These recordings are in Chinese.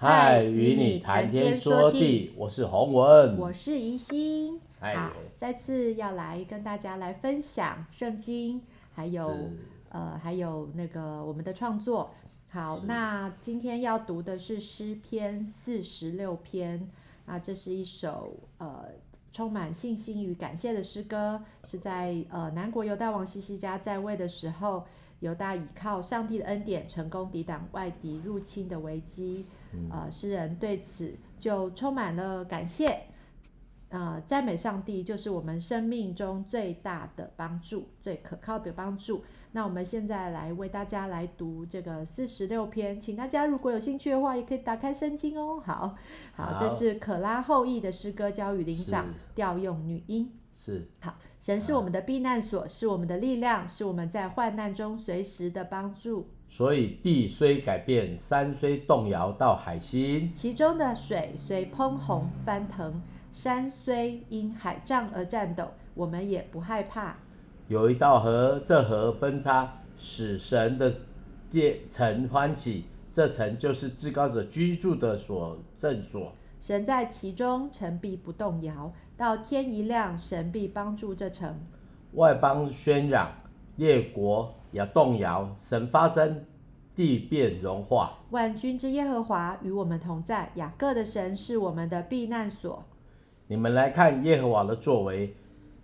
嗨，与你谈天说地，我是洪文，我是宜心。好，再次要来跟大家来分享圣经，还有呃，还有那个我们的创作。好，那今天要读的是诗篇四十六篇。那这是一首呃充满信心与感谢的诗歌，是在呃南国犹大王西西家在位的时候，犹大倚靠上帝的恩典，成功抵挡外敌入侵的危机。呃，诗人对此就充满了感谢。呃，赞美上帝就是我们生命中最大的帮助，最可靠的帮助。那我们现在来为大家来读这个四十六篇，请大家如果有兴趣的话，也可以打开圣经哦。好，好，这是可拉后裔的诗歌，交与灵长调用女音。是，好，神是我们的避难所，是我们的力量，是我们在患难中随时的帮助。所以地虽改变，山虽动摇到海心，其中的水虽喷红翻腾，山虽因海涨而颤抖，我们也不害怕。有一道河，这河分叉，使神的殿城欢喜。这城就是至高者居住的所镇所。神在其中，城必不动摇。到天一亮，神必帮助这城。外邦喧嚷，列国也动摇。神发声，地变融化。万军之耶和华与我们同在。雅各的神是我们的避难所。你们来看耶和华的作为。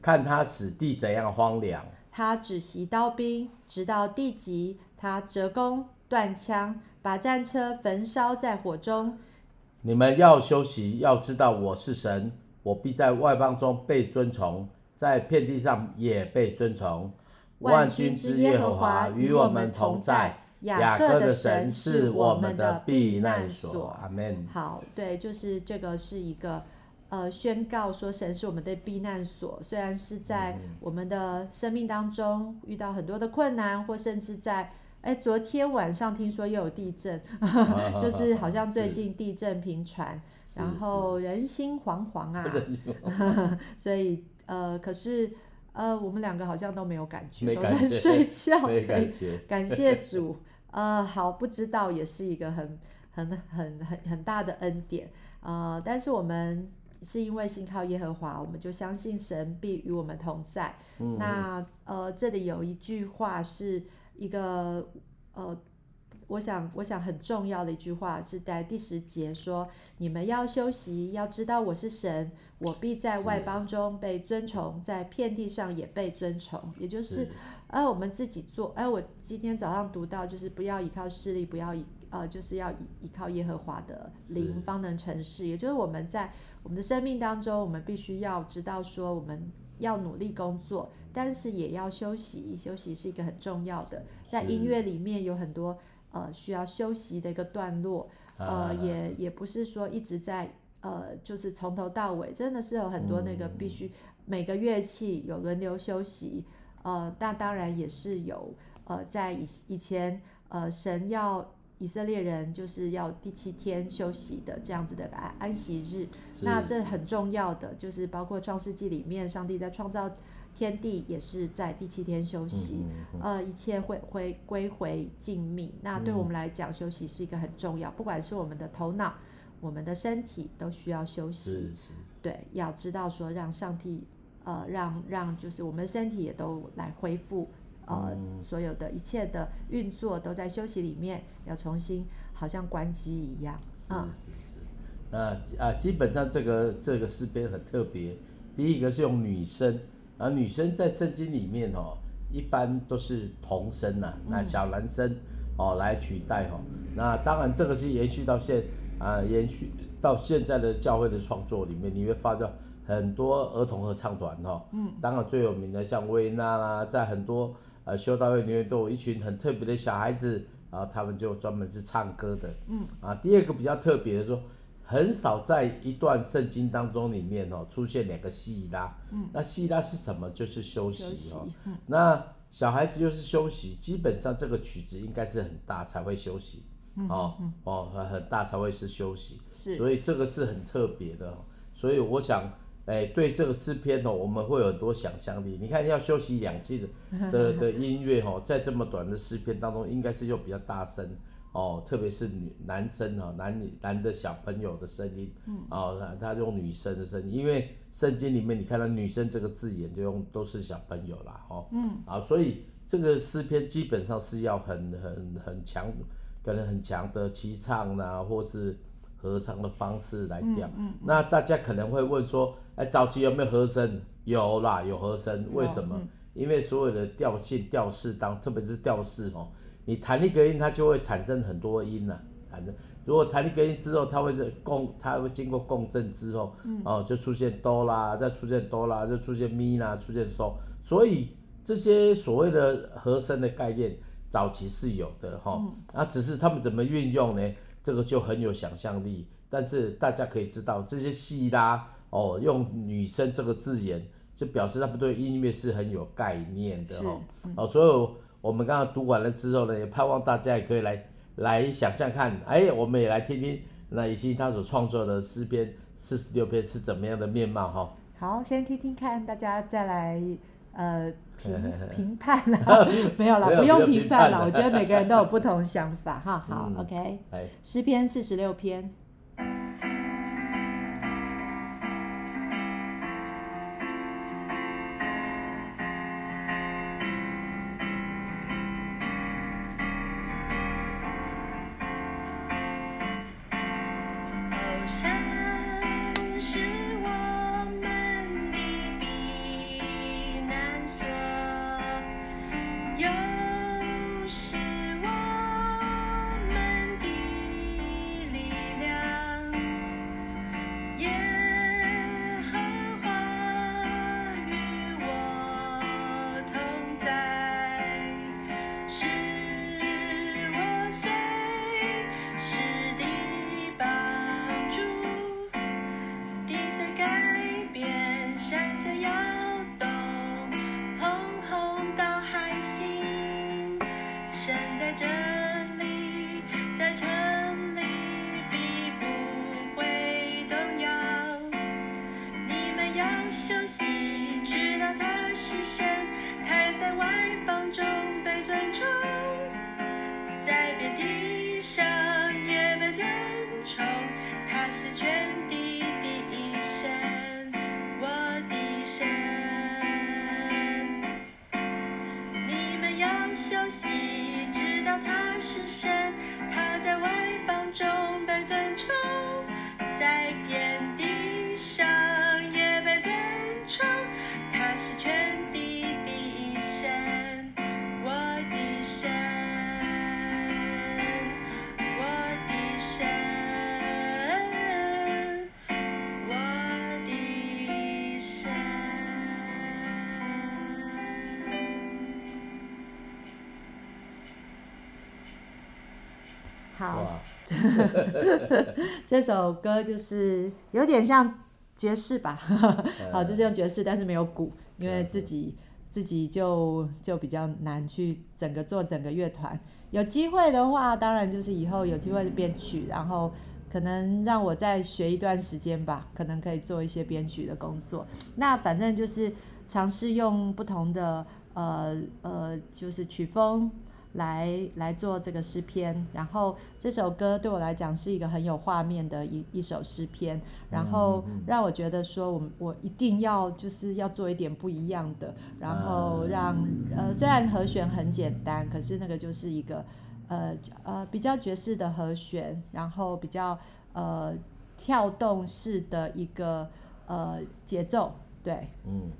看他使地怎样荒凉，他只袭刀兵，直到地极；他折弓断枪，把战车焚烧在火中。你们要休息，要知道我是神，我必在外邦中被尊崇，在遍地上也被尊崇。万军之耶和华与我们同在，雅各的神是我们的避难所。阿门。好，对，就是这个是一个。呃，宣告说神是我们的避难所，虽然是在我们的生命当中遇到很多的困难，或甚至在，哎，昨天晚上听说又有地震，就是好像最近地震频传，然后人心惶惶啊，所以呃，可是呃，我们两个好像都没有感觉，感觉都在睡觉，所以 感谢主，呃，好，不知道也是一个很很很很很大的恩典，呃，但是我们。是因为信靠耶和华，我们就相信神必与我们同在。嗯、那呃，这里有一句话是一个呃，我想我想很重要的一句话是在第十节说：“你们要休息，要知道我是神，我必在外邦中被尊崇，在遍地上也被尊崇。”也就是，呃、啊，我们自己做。哎、啊，我今天早上读到，就是不要依靠势力，不要依呃，就是要依依靠耶和华的灵，方能成事。也就是我们在。我们的生命当中，我们必须要知道说，我们要努力工作，但是也要休息。休息是一个很重要的，在音乐里面有很多呃需要休息的一个段落，呃，也也不是说一直在呃，就是从头到尾，真的是有很多那个必须每个乐器有轮流休息，呃，那当然也是有呃，在以以前呃，神要。以色列人就是要第七天休息的这样子的安安息日，那这很重要的就是包括创世纪里面，上帝在创造天地也是在第七天休息，呃，一切会会归回静谧。那对我们来讲，休息是一个很重要，不管是我们的头脑、我们的身体都需要休息。对，要知道说让上帝呃让让就是我们的身体也都来恢复。呃，嗯、所有的一切的运作都在休息里面，要重新好像关机一样。是是是。那啊，基本上这个这个诗篇很特别。第一个是用女声，然后女生在圣经里面哦，一般都是童声呐，那小男生哦来取代哦。那当然这个是延续到现啊，延续到现在的教会的创作里面，你会发现很多儿童合唱团哦。嗯。当然最有名的像薇娜啦，在很多。呃，修道院里面都有一群很特别的小孩子，然后他们就专门是唱歌的。嗯，啊，第二个比较特别的说，很少在一段圣经当中里面哦出现两个细拉。嗯，那细拉是什么？就是休息哦。息。嗯。那小孩子又是休息，基本上这个曲子应该是很大才会休息。嗯。哦哦，很大才会是休息。是。所以这个是很特别的，所以我想。哎，对这个诗篇哦，我们会有很多想象力。你看，要休息两季的的 的音乐哦，在这么短的诗篇当中，应该是又比较大声哦，特别是女男生哦，男女男的小朋友的声音，嗯，哦，他他用女生的声音，因为圣经里面你看到女生这个字眼就用都是小朋友啦，哦，嗯，啊，所以这个诗篇基本上是要很很很强，可能很强的齐唱呐，或是合唱的方式来调，嗯，嗯，嗯，那大家可能会问说，哎，早期有没有和声？有啦，有和声，为什么？嗯、因为所有的调性调式当，特别是调式哦。你弹力隔音，它就会产生很多音呐、啊。反正如果弹力隔音之后，它会共，它会经过共振之后，嗯、哦，就出现哆啦，再出现哆啦，就出现咪啦，出现嗦。所以这些所谓的和声的概念，早期是有的哈。哦嗯、啊，只是他们怎么运用呢？这个就很有想象力。但是大家可以知道，这些戏啦，哦，用女生这个字眼，就表示他们对音乐是很有概念的哦。嗯、哦，所以。我们刚刚读完了之后呢，也盼望大家也可以来来想象看，哎，我们也来听听那以及他所创作的诗篇四十六篇是怎么样的面貌哈。好，先听听看，大家再来呃评 评判啦，没有啦，不用评判了，我觉得每个人都有不同想法哈。好，OK，诗篇四十六篇。这首歌就是有点像爵士吧，好，就是用爵士，但是没有鼓，因为自己自己就就比较难去整个做整个乐团。有机会的话，当然就是以后有机会编曲，然后可能让我再学一段时间吧，可能可以做一些编曲的工作。那反正就是尝试用不同的呃呃，就是曲风。来来做这个诗篇，然后这首歌对我来讲是一个很有画面的一一首诗篇，然后让我觉得说我我一定要就是要做一点不一样的，然后让呃虽然和弦很简单，可是那个就是一个呃呃比较爵士的和弦，然后比较呃跳动式的一个呃节奏。对，嗯，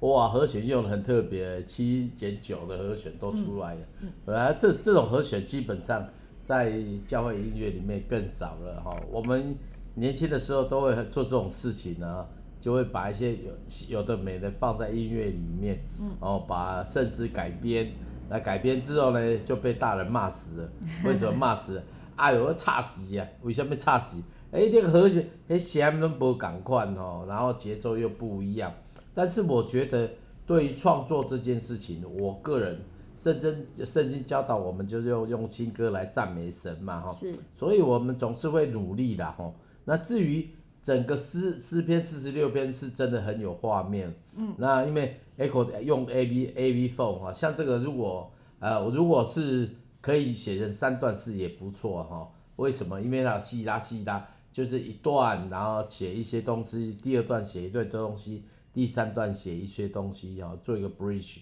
哇，和弦用的很特别，七减九的和弦都出来了。嗯，本来这这种和弦基本上在教会音乐里面更少了哈。我们年轻的时候都会做这种事情呢，就会把一些有有的没的放在音乐里面，嗯，然后把甚至改编，那改编之后呢就被大人骂死了。为什么骂死了？哎呦，差死呀！为什么差死？哎、欸，这个和弦，哎，弦都不赶快哦，然后节奏又不一样。但是我觉得，对于创作这件事情，我个人，圣经圣经教导我们就是用用新歌来赞美神嘛，哈。是。所以我们总是会努力的，哈。那至于整个诗诗篇四十六篇是真的很有画面，嗯。那因为 Echo 用 A B A B phone 啊，像这个如果呃如果是可以写成三段式也不错哈。为什么？因为它细拉细拉，就是一段，然后写一些东西，第二段写一堆东西，第三段写一些东西哈，做一个 bridge。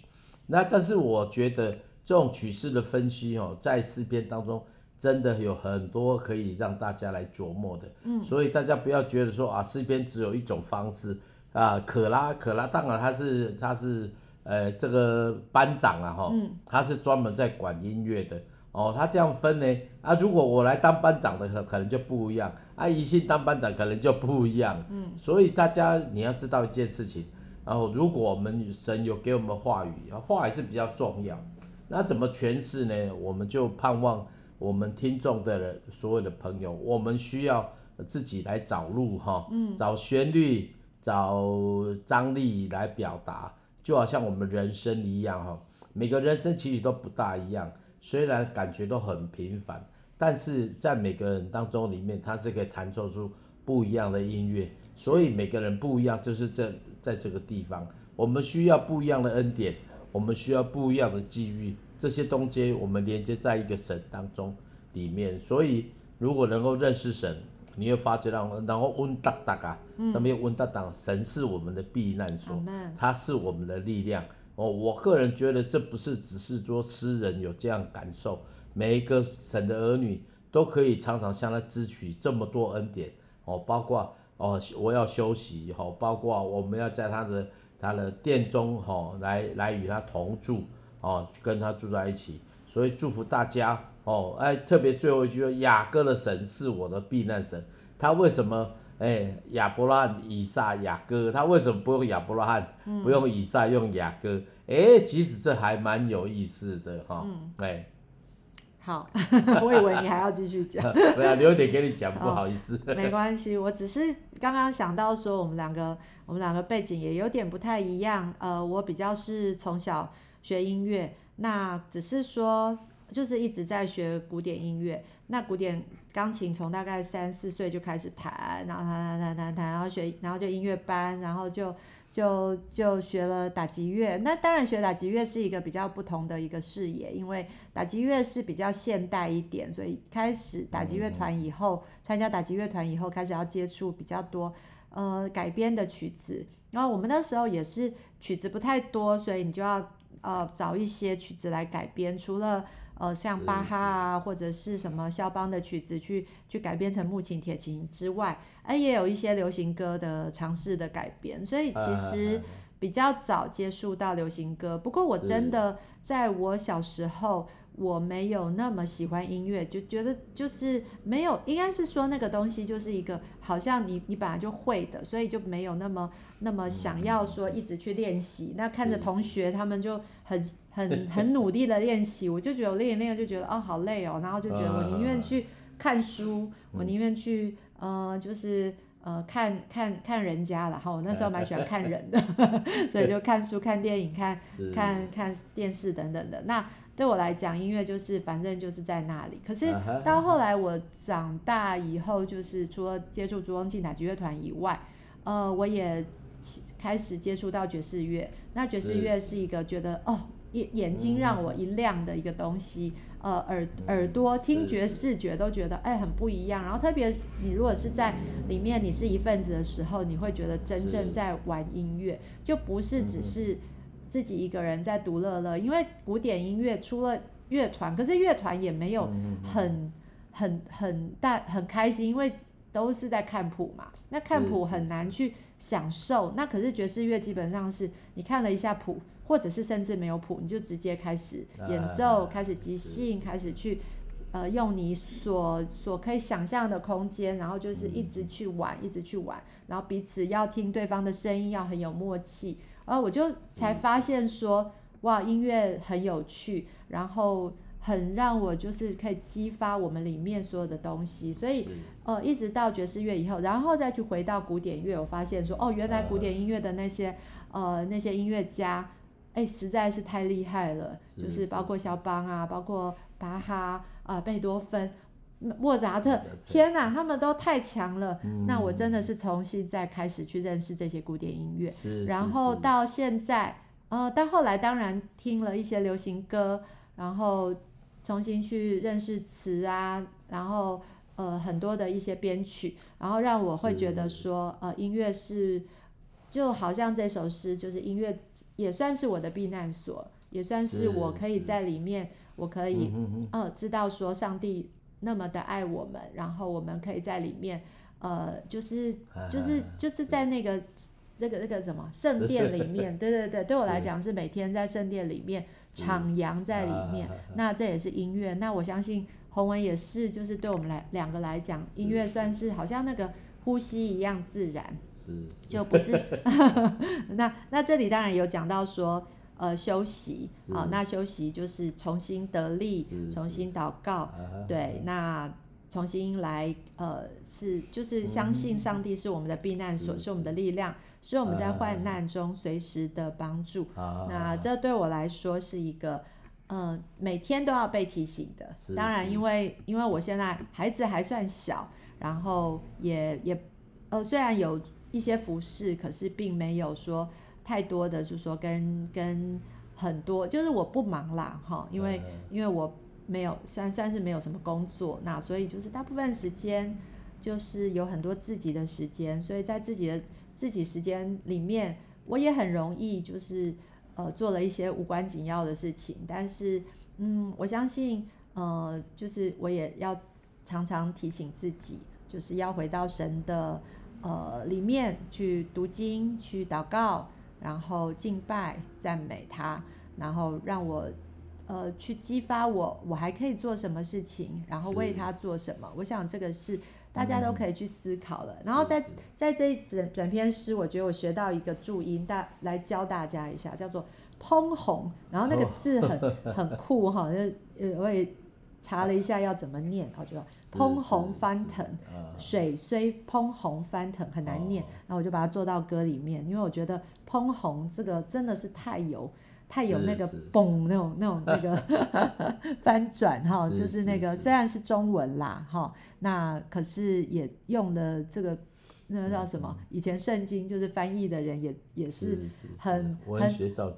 那但是我觉得这种曲式的分析哦，在诗篇当中真的有很多可以让大家来琢磨的。嗯，所以大家不要觉得说啊，诗篇只有一种方式啊。可拉可拉，当然他是他是呃这个班长啊哈，嗯，他是专门在管音乐的。哦，他这样分呢？啊，如果我来当班长的可可能就不一样，啊，宜信当班长可能就不一样。嗯，所以大家你要知道一件事情，然后如果我们神有给我们话语，话语是比较重要，那怎么诠释呢？我们就盼望我们听众的人，所有的朋友，我们需要自己来找路哈，嗯，找旋律，找张力来表达，就好像我们人生一样哈，每个人生其实都不大一样。虽然感觉都很平凡，但是在每个人当中里面，他是可以弹奏出不一样的音乐。所以每个人不一样，就是这在这个地方，我们需要不一样的恩典，我们需要不一样的机遇。这些东西我们连接在一个神当中里面。所以如果能够认识神，你会发觉到然后温达达啊，上面温达达，神是我们的避难所，他是我们的力量。哦，我个人觉得这不是只是说诗人有这样感受，每一个神的儿女都可以常常向他支取这么多恩典哦，包括哦我要休息哦，包括我们要在他的他的殿中哈来来与他同住哦，跟他住在一起，所以祝福大家哦，哎，特别最后一句雅各的神是我的避难神，他为什么？哎，亚伯拉罕、以撒、雅各，他为什么不用亚伯拉罕，嗯、不用以撒，用雅各？哎，其实这还蛮有意思的哈。嗯，哎，好，我以为你还要继续讲。对啊，留点给你讲，不好意思。没关系，我只是刚刚想到说，我们两个，我们两个背景也有点不太一样。呃，我比较是从小学音乐，那只是说。就是一直在学古典音乐，那古典钢琴从大概三四岁就开始弹，然后弹弹弹弹弹，然后学，然后就音乐班，然后就就就学了打击乐。那当然学打击乐是一个比较不同的一个视野，因为打击乐是比较现代一点，所以开始打击乐团以后，参加打击乐团以后，开始要接触比较多呃改编的曲子。然后我们那时候也是曲子不太多，所以你就要呃找一些曲子来改编，除了。呃，像巴哈啊，或者是什么肖邦的曲子去去改编成木琴、铁琴之外，哎，也有一些流行歌的尝试的改编，所以其实比较早接触到流行歌。不过我真的在我小时候。我没有那么喜欢音乐，就觉得就是没有，应该是说那个东西就是一个好像你你本来就会的，所以就没有那么那么想要说一直去练习。嗯、那看着同学他们就很很很努力的练习，我就觉得我练一练就觉得哦好累哦，然后就觉得我宁愿去看书，嗯、我宁愿去呃就是呃看看看人家，然后我那时候蛮喜欢看人的，所以就看书、看电影、看 看看电视等等的那。对我来讲，音乐就是反正就是在那里。可是到后来我长大以后，就是除了接触竹风庆打击乐团以外，呃，我也开始接触到爵士乐。那爵士乐是一个觉得哦，眼眼睛让我一亮的一个东西。呃，耳耳朵听觉、视觉都觉得哎很不一样。然后特别你如果是在里面，你是一份子的时候，你会觉得真正在玩音乐，就不是只是。自己一个人在独乐乐，因为古典音乐除了乐团，可是乐团也没有很很很大很开心，因为都是在看谱嘛。那看谱很难去享受。那可是爵士乐基本上是你看了一下谱，或者是甚至没有谱，你就直接开始演奏，开始即兴，开始去呃用你所所可以想象的空间，然后就是一直去玩，一直去玩，然后彼此要听对方的声音，要很有默契。然后我就才发现说，哇，音乐很有趣，然后很让我就是可以激发我们里面所有的东西，所以呃，一直到爵士乐以后，然后再去回到古典乐，我发现说，哦，原来古典音乐的那些呃那些音乐家，哎，实在是太厉害了，就是包括肖邦啊，包括巴哈啊，贝多芬。莫扎特，天哪，他们都太强了。嗯、那我真的是从现在开始去认识这些古典音乐，然后到现在，呃，到后来当然听了一些流行歌，然后重新去认识词啊，然后呃很多的一些编曲，然后让我会觉得说，呃，音乐是就好像这首诗，就是音乐也算是我的避难所，也算是我可以在里面，我可以呃知道说上帝那么的爱我们，然后我们可以在里面，呃，就是就是就是在那个这个那个什么圣殿里面，对对对，对我来讲是每天在圣殿里面。徜徉在里面，啊、那这也是音乐。那我相信洪文也是，就是对我们来两个来讲，音乐算是好像那个呼吸一样自然，是，是。就不是。那那这里当然有讲到说，呃，休息。啊、呃，那休息就是重新得力，重新祷告，啊、对，那。重新来，呃，是就是相信上帝是我们的避难所，嗯、是，是，我们的力量，是我们在患难中随时的帮助。啊、那这对我来说是一个，呃，每天都要被提醒的。当然，因为因为我现在孩子还算小，然后也也，呃，虽然有一些服饰，可是并没有说太多的，就是说跟跟很多，就是我不忙啦，哈，因为、嗯、因为我。没有，算算是没有什么工作，那所以就是大部分时间就是有很多自己的时间，所以在自己的自己时间里面，我也很容易就是呃做了一些无关紧要的事情，但是嗯，我相信呃就是我也要常常提醒自己，就是要回到神的呃里面去读经、去祷告，然后敬拜、赞美他，然后让我。呃，去激发我，我还可以做什么事情，然后为他做什么？我想这个是大家都可以去思考了。嗯、然后在在这一整整篇诗，我觉得我学到一个注音，大来教大家一下，叫做“烹红”。然后那个字很、哦、很酷哈，就呃我也查了一下要怎么念，我就说“烹红翻腾”，水虽烹红翻腾很难念，哦、然后我就把它做到歌里面，因为我觉得“烹红”这个真的是太有。太有那个嘣那种那种那个 翻转哈，就是那个虽然是中文啦哈，那可是也用了这个那个叫什么？以前圣经就是翻译的人也也是很很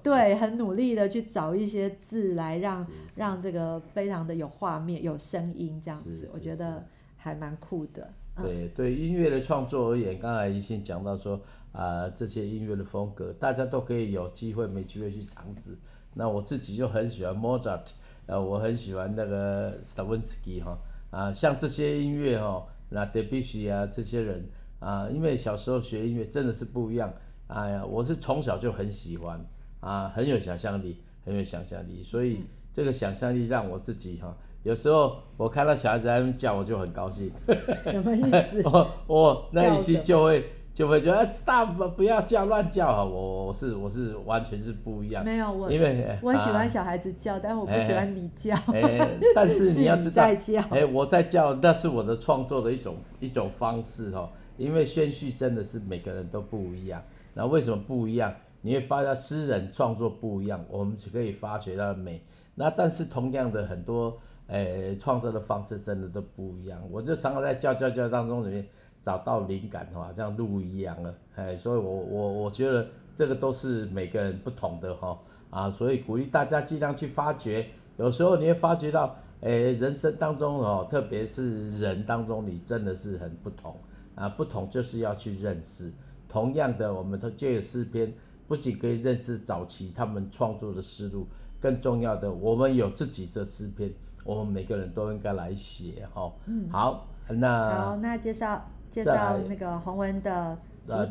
对，很努力的去找一些字来让让这个非常的有画面有声音这样子，我觉得还蛮酷的。对对，音乐的创作而言，刚才一心讲到说。啊、呃，这些音乐的风格，大家都可以有机会没机会去尝试。那我自己就很喜欢 Mozart，呃，我很喜欢那个 Stravinsky 哈，啊，像这些音乐哈，那 Debussy 啊这些人啊，因为小时候学音乐真的是不一样。哎呀，我是从小就很喜欢啊，很有想象力，很有想象力，所以这个想象力让我自己哈，有时候我看到小孩子在那边叫，我就很高兴。什么意思？我我那一心就会。就会觉得 stop 不要叫乱叫哈，我我是我是完全是不一样。没有我，因为我很喜欢小孩子叫，啊、但我不喜欢你叫。哎、欸，但是你要知道，哎、欸，我在叫，那是我的创作的一种一种方式哈。因为宣序真的是每个人都不一样，那为什么不一样？你会发现诗人创作不一样，我们就可以发掘到美。那但是同样的很多诶创作的方式真的都不一样。我就常常在叫叫叫当中里面。找到灵感哈，像鹿一样了，哎，所以我我我觉得这个都是每个人不同的哈啊，所以鼓励大家尽量去发掘。有时候你会发觉到，哎，人生当中哦，特别是人当中，你真的是很不同啊，不同就是要去认识。同样的，我们都借诗篇，不仅可以认识早期他们创作的思路，更重要的，我们有自己的诗篇，我们每个人都应该来写哈。嗯，好，那好，那介绍。介绍那个洪文的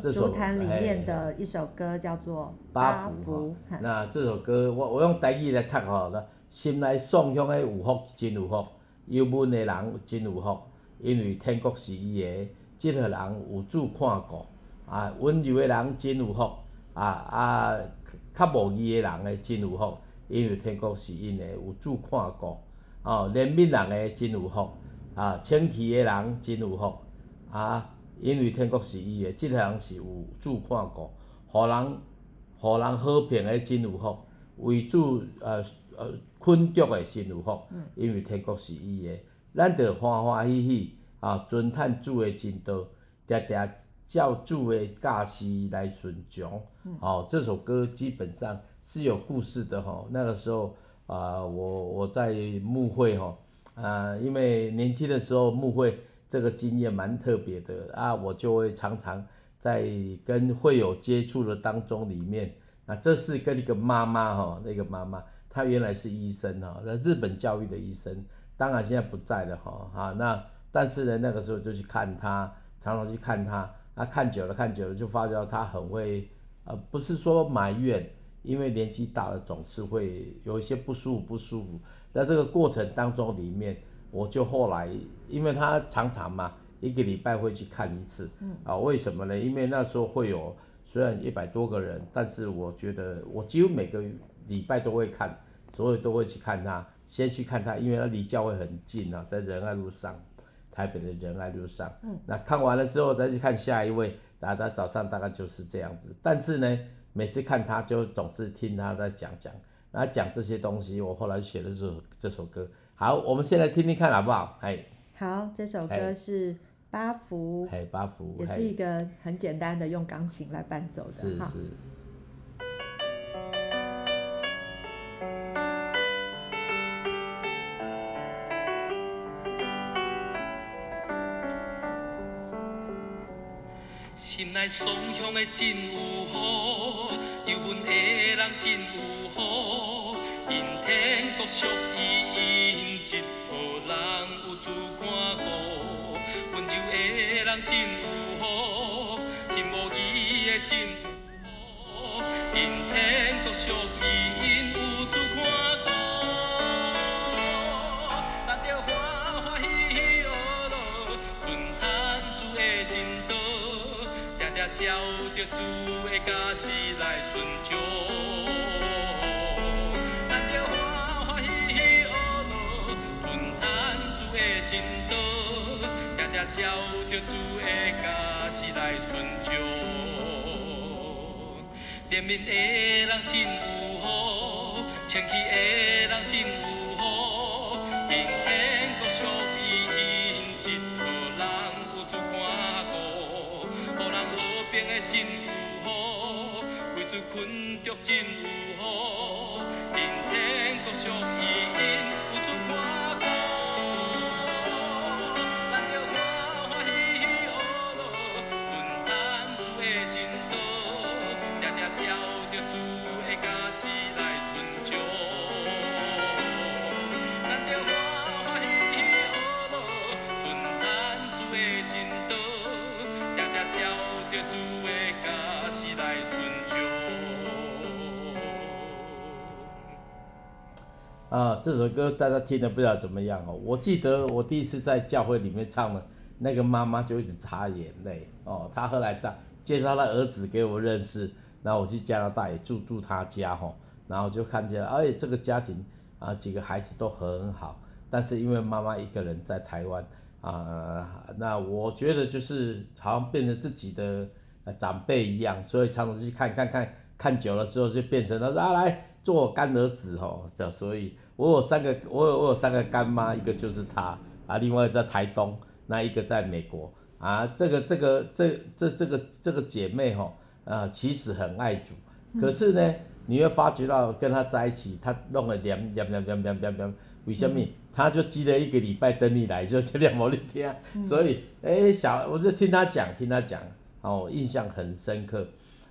竹竹坛里面的一首歌，叫做《八福》。那这首歌我我用台语来读吼，心内爽享的有福真有福，忧闷的人真有福，因为天国是伊的，这个人有主看顾。啊，温柔的人真有福，啊啊，较无义的人诶真有福，因为天国是因的，有主看顾。哦，怜悯人诶真有福，啊，清气的人真有福。啊，因为天国是伊的，即、这个人是有主看顾，互人互人和平的真有福，为主呃呃困着的真有福，因为天国是伊的，咱着欢欢喜喜啊，尊探主的真道，常常照主的教示来顺从。哦，这首歌基本上是有故事的吼，那个时候啊、呃，我我在牧会哈，啊、呃，因为年轻的时候牧会这个经验蛮特别的啊，我就会常常在跟会友接触的当中里面，那这是跟一个妈妈哈，那个妈妈她原来是医生哈，那日本教育的医生，当然现在不在了哈，啊，那但是呢那个时候就去看他，常常去看他，那，看久了看久了就发觉他很会，呃，不是说埋怨。因为年纪大了，总是会有一些不舒服，不舒服。在这个过程当中里面，我就后来，因为他常常嘛，一个礼拜会去看一次。嗯。啊，为什么呢？因为那时候会有虽然一百多个人，但是我觉得我几乎每个礼拜都会看，所有都会去看他，先去看他，因为他离教会很近啊，在仁爱路上，台北的仁爱路上。嗯。那看完了之后再去看下一位，大家早上大概就是这样子。但是呢。每次看他，就总是听他在讲讲，然后讲这些东西。我后来写了这首这首歌。好，我们先来听听看好不好？哎，好，这首歌是八福，哎，八福，也是一个很简单的用钢琴来伴奏的，是是。双向的真有好，忧闷的人真有好，因天国属于因，一号人有主看顾，温州的人真有好，心无义的真有好，因天国属于因，怜悯的人真有福，清气的人真有福，因天国属于因，一号人有主看顾，予人和平的真有福，为主困着真有这首歌大家听得不知道怎么样哦。我记得我第一次在教会里面唱了，那个妈妈就一直擦眼泪哦。她后来在介绍她儿子给我认识，然后我去加拿大也住住她家哈，然后就看见，哎，这个家庭啊，几个孩子都很好，但是因为妈妈一个人在台湾啊，那我觉得就是好像变成自己的长辈一样，所以常常去看看看看久了之后就变成他说啊来做干儿子哦，这所以。我有三个，我有我有三个干妈，一个就是她啊，另外在台东，那一个在美国啊。这个这个这这这个这个姐妹哈啊，其实很爱主，可是呢，你会发觉到跟她在一起，她弄了两两两两两两两，为什么？她就积了一个礼拜等你来，就这两毛六天，所以哎小，我就听她讲，听她讲，哦，印象很深刻，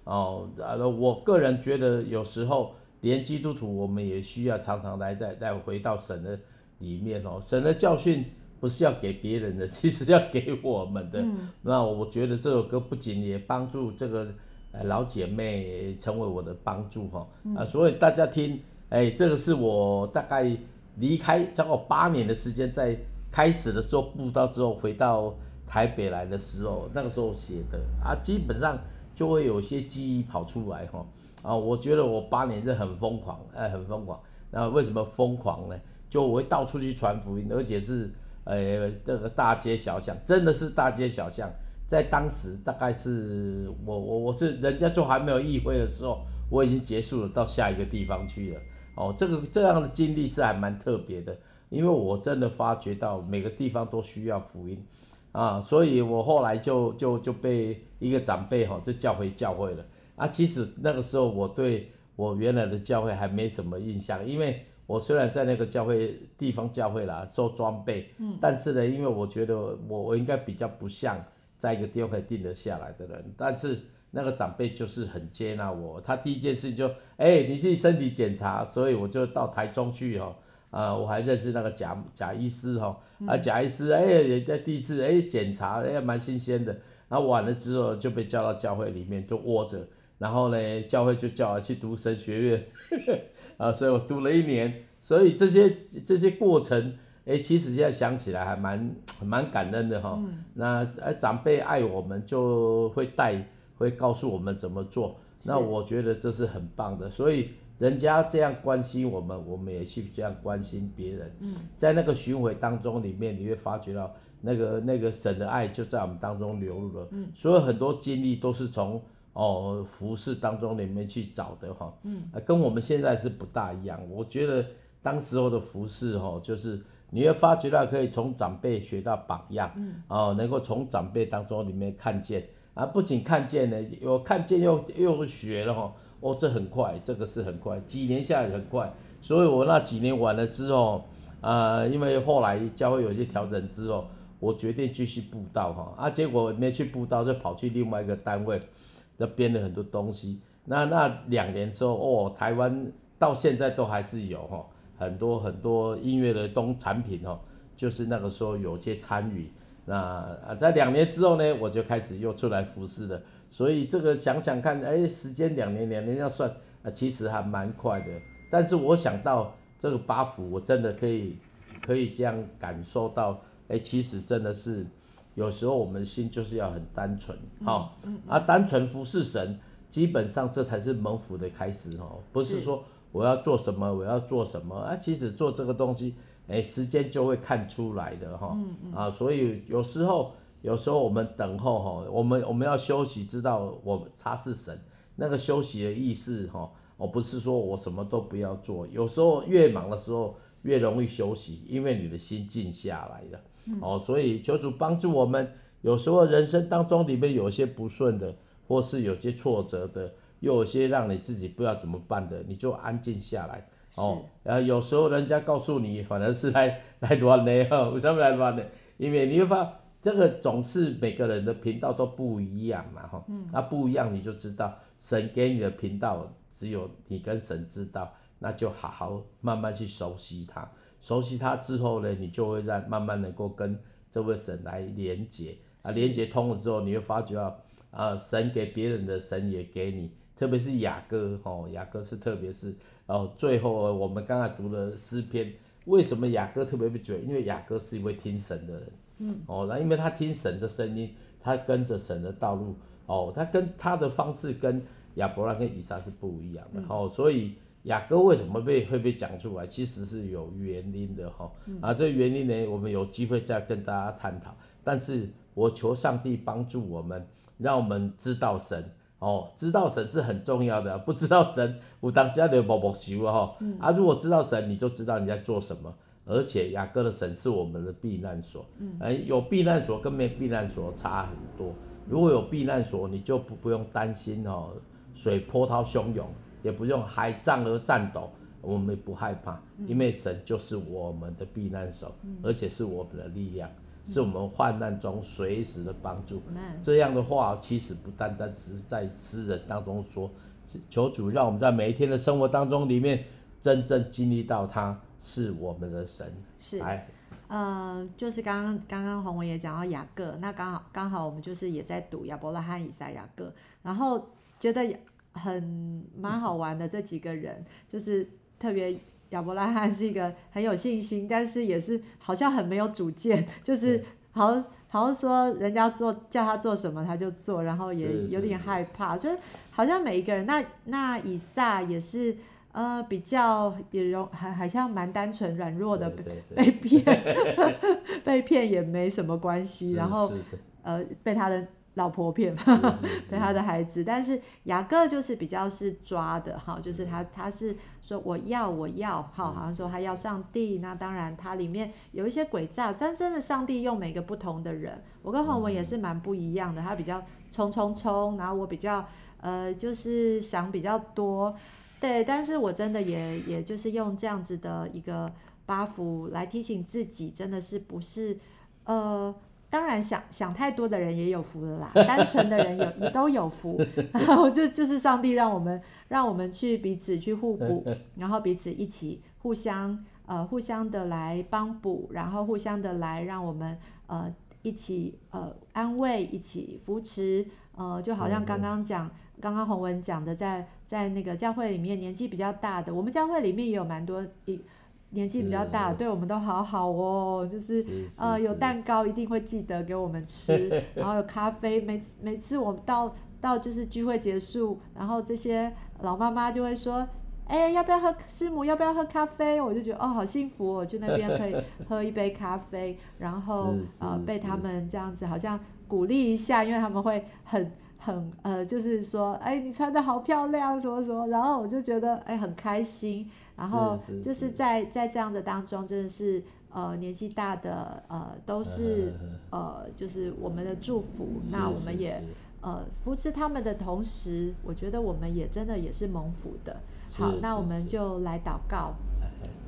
哦，啊，我个人觉得有时候。连基督徒，我们也需要常常来再再回到神的里面哦。神的教训不是要给别人的，其实要给我们的。嗯、那我觉得这首歌不仅也帮助这个呃老姐妹成为我的帮助哈、嗯、啊，所以大家听，哎，这个是我大概离开超过八年的时间，在开始的时候布道之后回到台北来的时候，那个时候写的啊，基本上就会有一些记忆跑出来哈。啊，我觉得我八年是很疯狂，哎，很疯狂。那为什么疯狂呢？就我会到处去传福音，而且是，呃，这个大街小巷，真的是大街小巷。在当时，大概是我我我是人家就还没有议会的时候，我已经结束了，到下一个地方去了。哦，这个这样的经历是还蛮特别的，因为我真的发觉到每个地方都需要福音，啊，所以我后来就就就被一个长辈哈就叫回教会了。啊，其实那个时候我对我原来的教会还没什么印象，因为我我虽然在那个教会地方教会啦做装备，嗯，但是呢，因为我觉得我我应该比较不像在一个地方可以定得下来的人，但是那个长辈就是很接纳我，他第一件事就，哎、欸，你去身体检查，所以我就到台中去哦，啊、呃，我还认识那个贾贾医师哈，啊贾医师，哎、欸，人家第一次哎检查，哎蛮新鲜的，然后完了之后就被叫到教会里面就窝着，然后呢，教会就叫我去读神学院。啊，所以我读了一年，所以这些这些过程，哎，其实现在想起来还蛮蛮感恩的哈。嗯、那哎，长辈爱我们，就会带，会告诉我们怎么做。那我觉得这是很棒的，所以人家这样关心我们，我们也去这样关心别人。嗯，在那个巡回当中里面，你会发觉到那个那个神的爱就在我们当中流入了。嗯，所以很多经历都是从。哦，服饰当中里面去找的哈，嗯，跟我们现在是不大一样。我觉得当时候的服饰哈，就是你会发觉到可以从长辈学到榜样，嗯，哦，能够从长辈当中里面看见，啊，不仅看见呢，有看见又又学了哈，哦，这很快，这个是很快，几年下来很快。所以我那几年完了之后，啊、呃，因为后来教会有些调整之后，我决定继续布道哈，啊，结果没去布道，就跑去另外一个单位。就编了很多东西，那那两年之后，哦，台湾到现在都还是有哈，很多很多音乐的东产品哦，就是那个时候有些参与。那啊，在两年之后呢，我就开始又出来服侍了。所以这个想想看，哎，时间两年两年要算啊，其实还蛮快的。但是我想到这个八福，我真的可以可以这样感受到，哎，其实真的是。有时候我们的心就是要很单纯，哈、嗯，嗯、啊，单纯服侍神，基本上这才是蒙福的开始，哈，不是说我要做什么，我要做什么，啊，其实做这个东西，哎，时间就会看出来的，哈，啊，所以有时候，有时候我们等候，哈，我们我们要休息，知道我他是神，那个休息的意思，哈，我不是说我什么都不要做，有时候越忙的时候越容易休息，因为你的心静下来了。哦，所以求主帮助我们，有时候人生当中里面有些不顺的，或是有些挫折的，又有些让你自己不知道怎么办的，你就安静下来。哦，然后有时候人家告诉你，反而是来来乱的哈，为什么来乱的？因为你会发现这个总是每个人的频道都不一样嘛，哈，那不一样你就知道神给你的频道只有你跟神知道，那就好好慢慢去熟悉它。熟悉他之后呢，你就会在慢慢能够跟这位神来连接啊，连接通了之后，你会发觉到啊，神给别人的神也给你，特别是雅歌哦，雅歌是特别是哦，最后我们刚才读的诗篇，为什么雅歌特别被觉得？因为雅歌是一位听神的人，嗯，哦，那因为他听神的声音，他跟着神的道路，哦，他跟他的方式跟亚伯拉跟以撒是不一样的，嗯、哦，所以。雅歌为什么被会被讲出来？其实是有原因的哈。嗯、啊，这原因呢，我们有机会再跟大家探讨。但是我求上帝帮助我们，让我们知道神哦，知道神是很重要的。不知道神，我当家的宝宝媳妇哈。嗯、啊，如果知道神，你就知道你在做什么。而且雅歌的神是我们的避难所。嗯。哎，有避难所跟没避难所差很多。如果有避难所，你就不不用担心哦，水波涛汹涌。也不用海战而战斗，我们不害怕，因为神就是我们的避难所，嗯、而且是我们的力量，嗯、是我们患难中随时的帮助。嗯、这样的话，其实不单单只是在诗人当中说，求主让我们在每一天的生活当中里面，真正经历到他是我们的神。是，来呃，就是刚刚刚刚洪文也讲到雅各，那刚好刚好我们就是也在读亚伯拉罕、以撒、雅各，然后觉得。很蛮好玩的这几个人，就是特别亚伯拉罕是一个很有信心，但是也是好像很没有主见，就是好好像说人家做叫他做什么他就做，然后也有点害怕，就是好像每一个人，那那以撒也是呃比较也容还好像蛮单纯软弱的被被骗，被骗也没什么关系，然后呃被他的。老婆骗嘛，对他的孩子，但是雅各就是比较是抓的哈，就是他他是说我要我要哈，好像说他要上帝，那当然他里面有一些诡诈，真正的上帝用每个不同的人，我跟洪文也是蛮不一样的，他比较冲冲冲，然后我比较呃就是想比较多，对，但是我真的也也就是用这样子的一个八福来提醒自己，真的是不是呃。当然想想太多的人也有福了啦，单纯的人有也都有福，然后就就是上帝让我们让我们去彼此去互补，然后彼此一起互相呃互相的来帮补，然后互相的来让我们呃一起呃安慰，一起扶持，呃就好像刚刚讲刚刚洪文讲的在，在在那个教会里面年纪比较大的，我们教会里面也有蛮多一。年纪比较大，是对我们都好好哦，就是，呃有蛋糕一定会记得给我们吃，然后有咖啡，每次每次我们到到就是聚会结束，然后这些老妈妈就会说，哎，要不要喝师母？要不要喝咖啡？我就觉得哦，好幸福哦，去那边可以喝一杯咖啡，然后呃被他们这样子好像鼓励一下，因为他们会很很呃就是说，哎，你穿的好漂亮，什么什么，然后我就觉得哎很开心。然后就是在在这样的当中，真的是呃年纪大的呃都是呃就是我们的祝福。那我们也呃扶持他们的同时，我觉得我们也真的也是蒙福的。好，那我们就来祷告。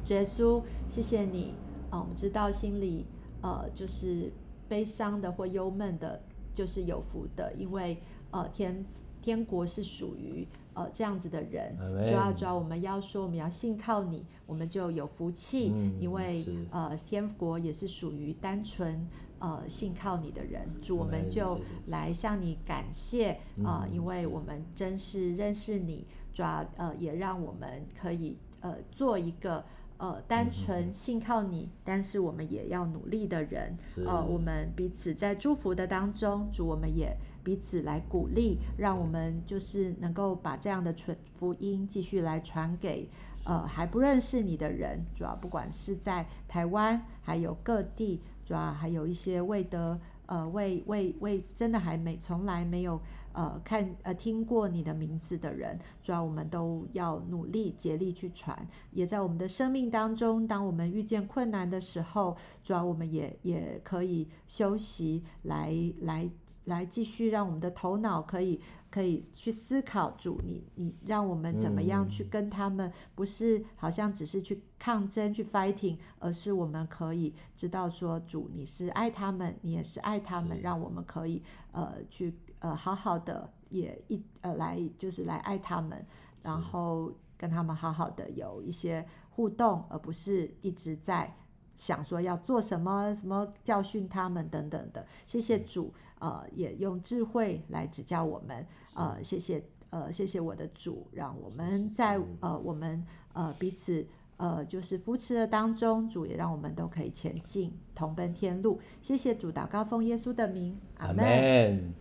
耶稣，谢谢你啊！我们知道心里呃就是悲伤的或忧闷的，就是有福的，因为呃天天国是属于。呃，这样子的人，主要主要我们要说，我们要信靠你，我们就有福气，嗯、因为呃，天国也是属于单纯呃信靠你的人，主，我们就来向你感谢啊、呃，因为我们真是认识你，主要呃也让我们可以呃做一个呃单纯信靠你，但是我们也要努力的人，呃，我们彼此在祝福的当中，主，我们也。彼此来鼓励，让我们就是能够把这样的传福音继续来传给呃还不认识你的人，主要不管是在台湾，还有各地，主要还有一些未得呃未未未真的还没从来没有呃看呃听过你的名字的人，主要我们都要努力竭力去传，也在我们的生命当中，当我们遇见困难的时候，主要我们也也可以休息来来。来继续让我们的头脑可以可以去思考主，你你让我们怎么样去跟他们，不是好像只是去抗争去 fighting，而是我们可以知道说主你是爱他们，你也是爱他们，让我们可以呃去呃好好的也一呃来就是来爱他们，然后跟他们好好的有一些互动，而不是一直在想说要做什么什么教训他们等等的。谢谢主。呃，也用智慧来指教我们。呃，谢谢，呃，谢谢我的主，让我们在呃我们呃彼此呃就是扶持的当中，主也让我们都可以前进，同奔天路。谢谢主，祷告奉耶稣的名，阿门。